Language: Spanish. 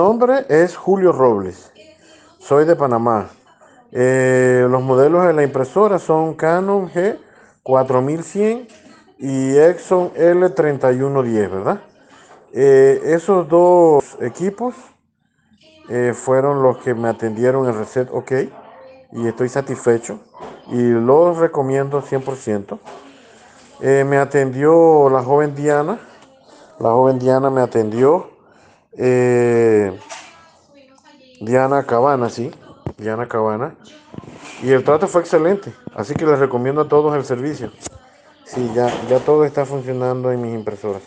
nombre es Julio Robles. Soy de Panamá. Eh, los modelos de la impresora son Canon G4100 y Exxon L3110, ¿verdad? Eh, esos dos equipos eh, fueron los que me atendieron en Reset OK y estoy satisfecho y los recomiendo 100%. Eh, me atendió la joven Diana, la joven Diana me atendió, Diana Cabana, sí, Diana Cabana, y el trato fue excelente, así que les recomiendo a todos el servicio. Sí, ya, ya todo está funcionando en mis impresoras.